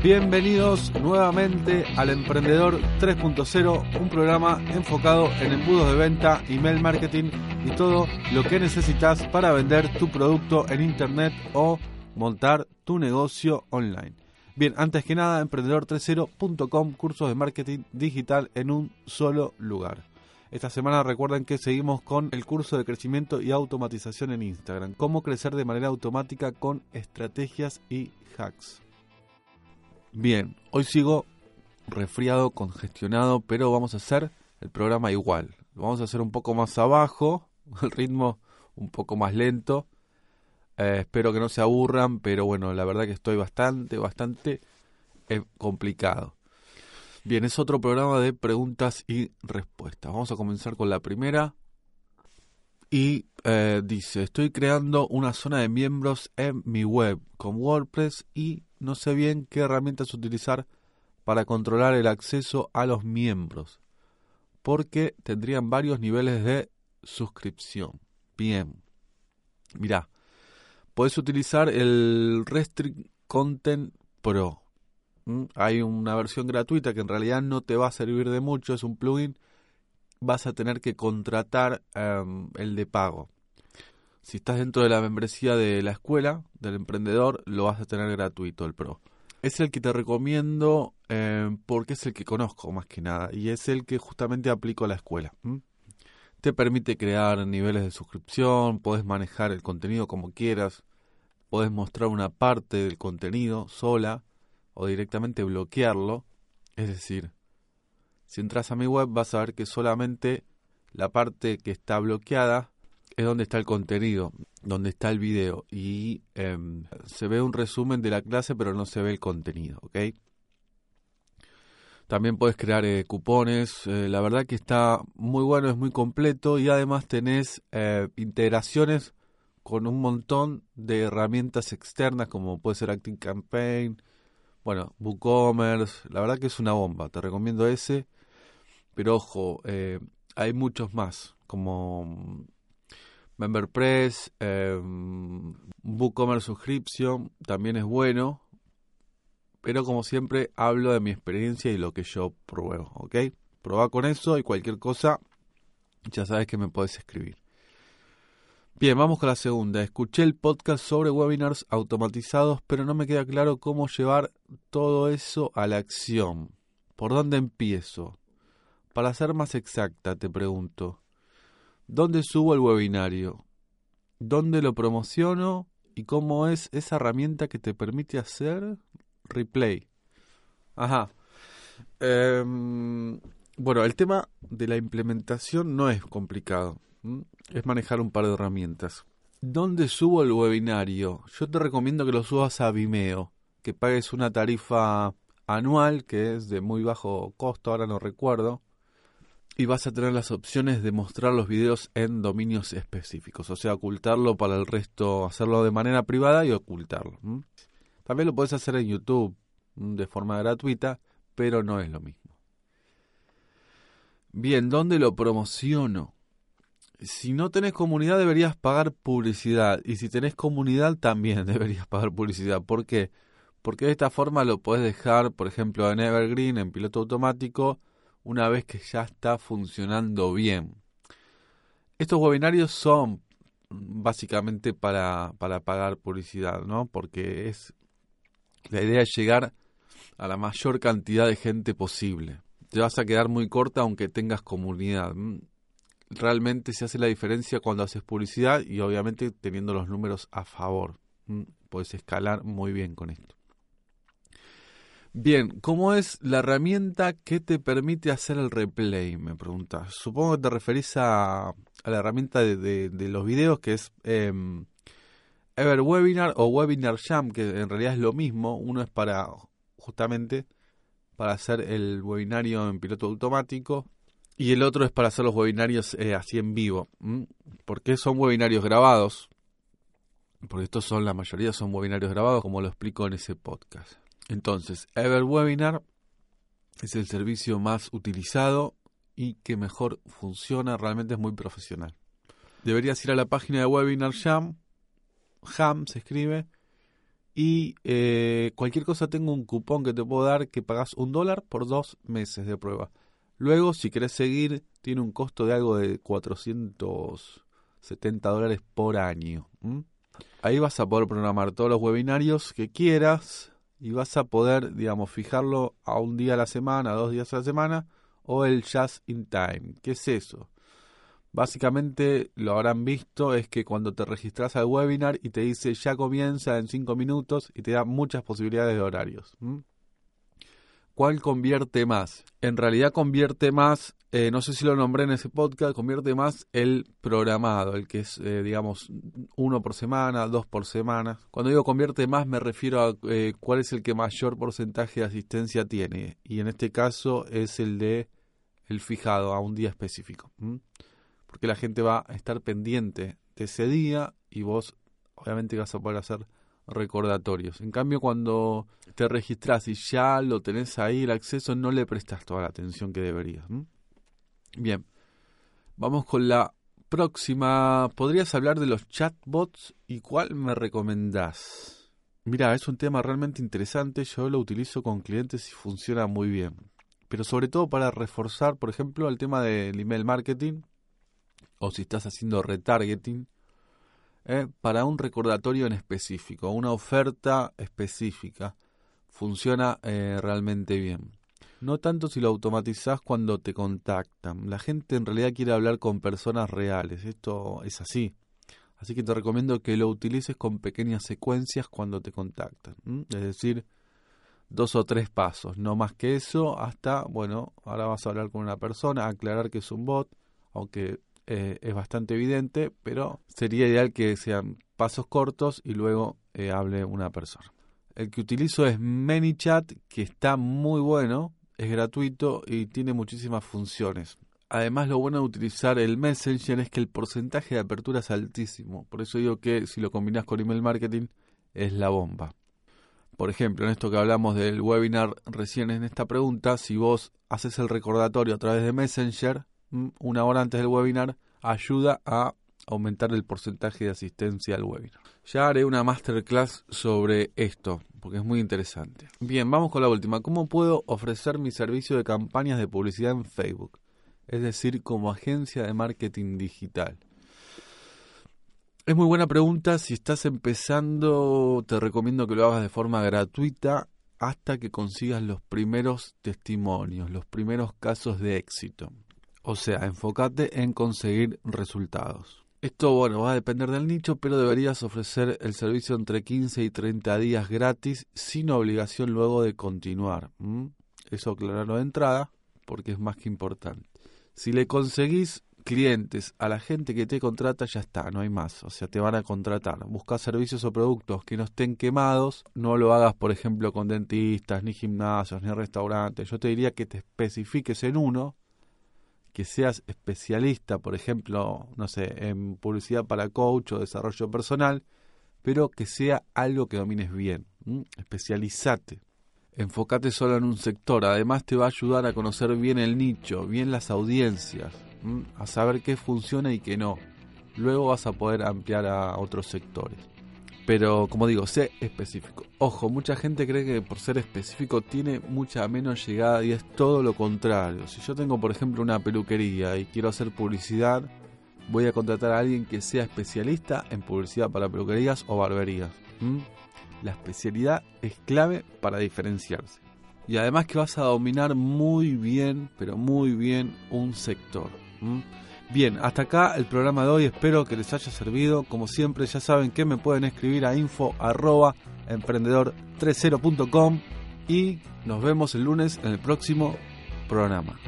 Bienvenidos nuevamente al Emprendedor 3.0, un programa enfocado en embudos de venta, email marketing y todo lo que necesitas para vender tu producto en internet o montar tu negocio online. Bien, antes que nada, emprendedor30.com, cursos de marketing digital en un solo lugar. Esta semana recuerden que seguimos con el curso de crecimiento y automatización en Instagram. Cómo crecer de manera automática con estrategias y hacks. Bien, hoy sigo resfriado, congestionado, pero vamos a hacer el programa igual. Lo vamos a hacer un poco más abajo, el ritmo un poco más lento. Eh, espero que no se aburran, pero bueno, la verdad que estoy bastante, bastante eh, complicado. Bien, es otro programa de preguntas y respuestas. Vamos a comenzar con la primera. Y eh, dice, estoy creando una zona de miembros en mi web con WordPress y no sé bien qué herramientas utilizar para controlar el acceso a los miembros, porque tendrían varios niveles de suscripción. Bien, mira, puedes utilizar el Restrict Content Pro. Hay una versión gratuita que en realidad no te va a servir de mucho, es un plugin. Vas a tener que contratar em, el de pago. Si estás dentro de la membresía de la escuela, del emprendedor, lo vas a tener gratuito el Pro. Es el que te recomiendo em, porque es el que conozco más que nada y es el que justamente aplico a la escuela. Te permite crear niveles de suscripción, puedes manejar el contenido como quieras, puedes mostrar una parte del contenido sola o directamente bloquearlo. Es decir, si entras a mi web vas a ver que solamente la parte que está bloqueada es donde está el contenido, donde está el video y em, se ve un resumen de la clase pero no se ve el contenido, ¿ok? También puedes crear eh, cupones, eh, la verdad que está muy bueno, es muy completo y además tenés eh, integraciones con un montón de herramientas externas como puede ser Acting Campaign, bueno, WooCommerce, la verdad que es una bomba, te recomiendo ese. Pero ojo, hay muchos más, como MemberPress, eh, WooCommerce Subscription, también es bueno. Pero como siempre, hablo de mi experiencia y lo que yo pruebo, ¿ok? Proba con eso y cualquier cosa, ya sabes que me puedes escribir. Bien, vamos con la segunda. Escuché el podcast sobre webinars automatizados, pero no me queda claro cómo llevar todo eso a la acción. ¿Por dónde empiezo? Para ser más exacta, te pregunto, ¿dónde subo el webinario? ¿Dónde lo promociono? ¿Y cómo es esa herramienta que te permite hacer replay? Ajá. Em, bueno, el tema de la implementación no es complicado es manejar un par de herramientas. ¿Dónde subo el webinario? Yo te recomiendo que lo subas a Vimeo, que pagues una tarifa anual que es de muy bajo costo, ahora no recuerdo, y vas a tener las opciones de mostrar los videos en dominios específicos, o sea, ocultarlo para el resto, hacerlo de manera privada y ocultarlo. También lo puedes hacer en YouTube de forma gratuita, pero no es lo mismo. Bien, ¿dónde lo promociono? si no tenés comunidad deberías pagar publicidad y si tenés comunidad también deberías pagar publicidad. ¿Por qué? Porque de esta forma lo podés dejar, por ejemplo, en Evergreen, en piloto automático, una vez que ya está funcionando bien. Estos webinarios son básicamente para, para pagar publicidad, ¿no? Porque es la idea es llegar a la mayor cantidad de gente posible. Te vas a quedar muy corta aunque tengas comunidad realmente se hace la diferencia cuando haces publicidad y obviamente teniendo los números a favor. Mm, puedes escalar muy bien con esto. Bien, ¿cómo es la herramienta que te permite hacer el replay? Me preguntas. Supongo que te referís a, la herramienta de, los videos que es eh, EverWebinar o Webinar Jam, que en realidad es lo mismo. Uno es para justamente para hacer el webinario en piloto automático y el otro es para hacer los webinarios eh, así en vivo. porque son webinarios grabados? Porque estos son, la mayoría son webinarios grabados, como lo explico en ese podcast. Entonces, EverWebinar es el servicio más utilizado y que mejor funciona, realmente es muy profesional. Deberías ir a la página de Webinar Jam, Jam se escribe, Y eh, cualquier cosa tengo un cupón que te puedo dar que pagas un dólar por dos meses de prueba. Luego, si querés seguir, tiene un costo de algo de 470 dólares por año. Ahí vas a poder programar todos los webinarios que quieras y vas a poder, digamos, fijarlo a un día a la semana, a dos días a la semana, o el Just in Time. ¿Qué es eso? Básicamente lo habrán visto es que cuando te registras al webinar y te dice ya comienza en cinco minutos y te da muchas posibilidades de horarios. ¿Cuál convierte más? En realidad convierte más, eh, no sé si lo nombré en ese podcast, convierte más el programado, el que es, eh, digamos, uno por semana, dos por semana. Cuando digo convierte más me refiero a eh, cuál es el que mayor porcentaje de asistencia tiene. Y en este caso es el de el fijado a un día específico. Porque la gente va a estar pendiente de ese día y vos obviamente vas a poder hacer recordatorios. En cambio, cuando te registras y ya lo tenés ahí el acceso, no le prestas toda la atención que deberías. Bien, vamos con la próxima. ¿Podrías hablar de los chatbots y cuál me recomendás? Mira, es un tema realmente interesante. Yo lo utilizo con clientes y funciona muy bien. Pero sobre todo para reforzar, por ejemplo, el tema del email marketing o si estás haciendo retargeting ¿eh? para un recordatorio en específico, una oferta específica. Funciona eh, realmente bien. No tanto si lo automatizás cuando te contactan. La gente en realidad quiere hablar con personas reales. Esto es así. Así que te recomiendo que lo utilices con pequeñas secuencias cuando te contactan. Es decir, dos o tres pasos. No más que eso hasta, bueno, ahora vas a hablar con una persona, aclarar que es un bot, aunque eh, es bastante evidente, pero sería ideal que sean pasos cortos y luego eh, hable una persona. El que utilizo es ManyChat, que está muy bueno, es gratuito y tiene muchísimas funciones. Además, lo bueno de utilizar el Messenger es que el porcentaje de apertura es altísimo. Por eso digo que si lo combinas con email marketing es la bomba. Por ejemplo, en esto que hablamos del webinar recién en esta pregunta, si vos haces el recordatorio a través de Messenger, Mm, una hora antes del webinar ayuda a aumentar el porcentaje de asistencia al webinar. Ya haré una masterclass sobre esto, porque es muy interesante. Bien, vamos con la última. ¿Cómo puedo ofrecer mi servicio de campañas de publicidad en Facebook? Es decir, como agencia de marketing digital. Es muy buena pregunta. Si estás empezando, te recomiendo que lo hagas de forma gratuita hasta que consigas los primeros testimonios, los primeros casos de éxito. O sea, enfócate en conseguir resultados. Esto, bueno, va a depender del nicho, pero deberías ofrecer el servicio entre 15 y 30 días gratis sin obligación luego de continuar. Eso aclararlo de entrada porque es más que importante. Si le conseguís clientes a la gente que te contrata, ya está, no hay más. O sea, te van a contratar. Busca servicios o productos que no estén quemados. No lo hagas, por ejemplo, con dentistas, ni gimnasios, ni restaurantes. Yo te diría que te especifiques en uno que seas especialista, por ejemplo, no sé, en publicidad para coach o desarrollo personal, pero que sea algo que domines bien. Especializate. Enfócate solo en un sector. Además te va a ayudar a conocer bien el nicho, bien las audiencias, a saber qué funciona y qué no. Luego vas a poder ampliar a otros sectores. Pero como digo, sé específico. Ojo, mucha gente cree que por ser específico tiene mucha menos llegada y es todo lo contrario. Si yo tengo, por ejemplo, una peluquería y quiero hacer publicidad, voy a contratar a alguien que sea especialista en publicidad para peluquerías o barberías. La especialidad es clave para diferenciarse. Y además que vas a dominar muy bien, pero muy bien un sector. Bien, hasta acá el programa de hoy, espero que les haya servido. Como siempre, ya saben que me pueden escribir a info emprendedor30.com y nos vemos el lunes en el próximo programa.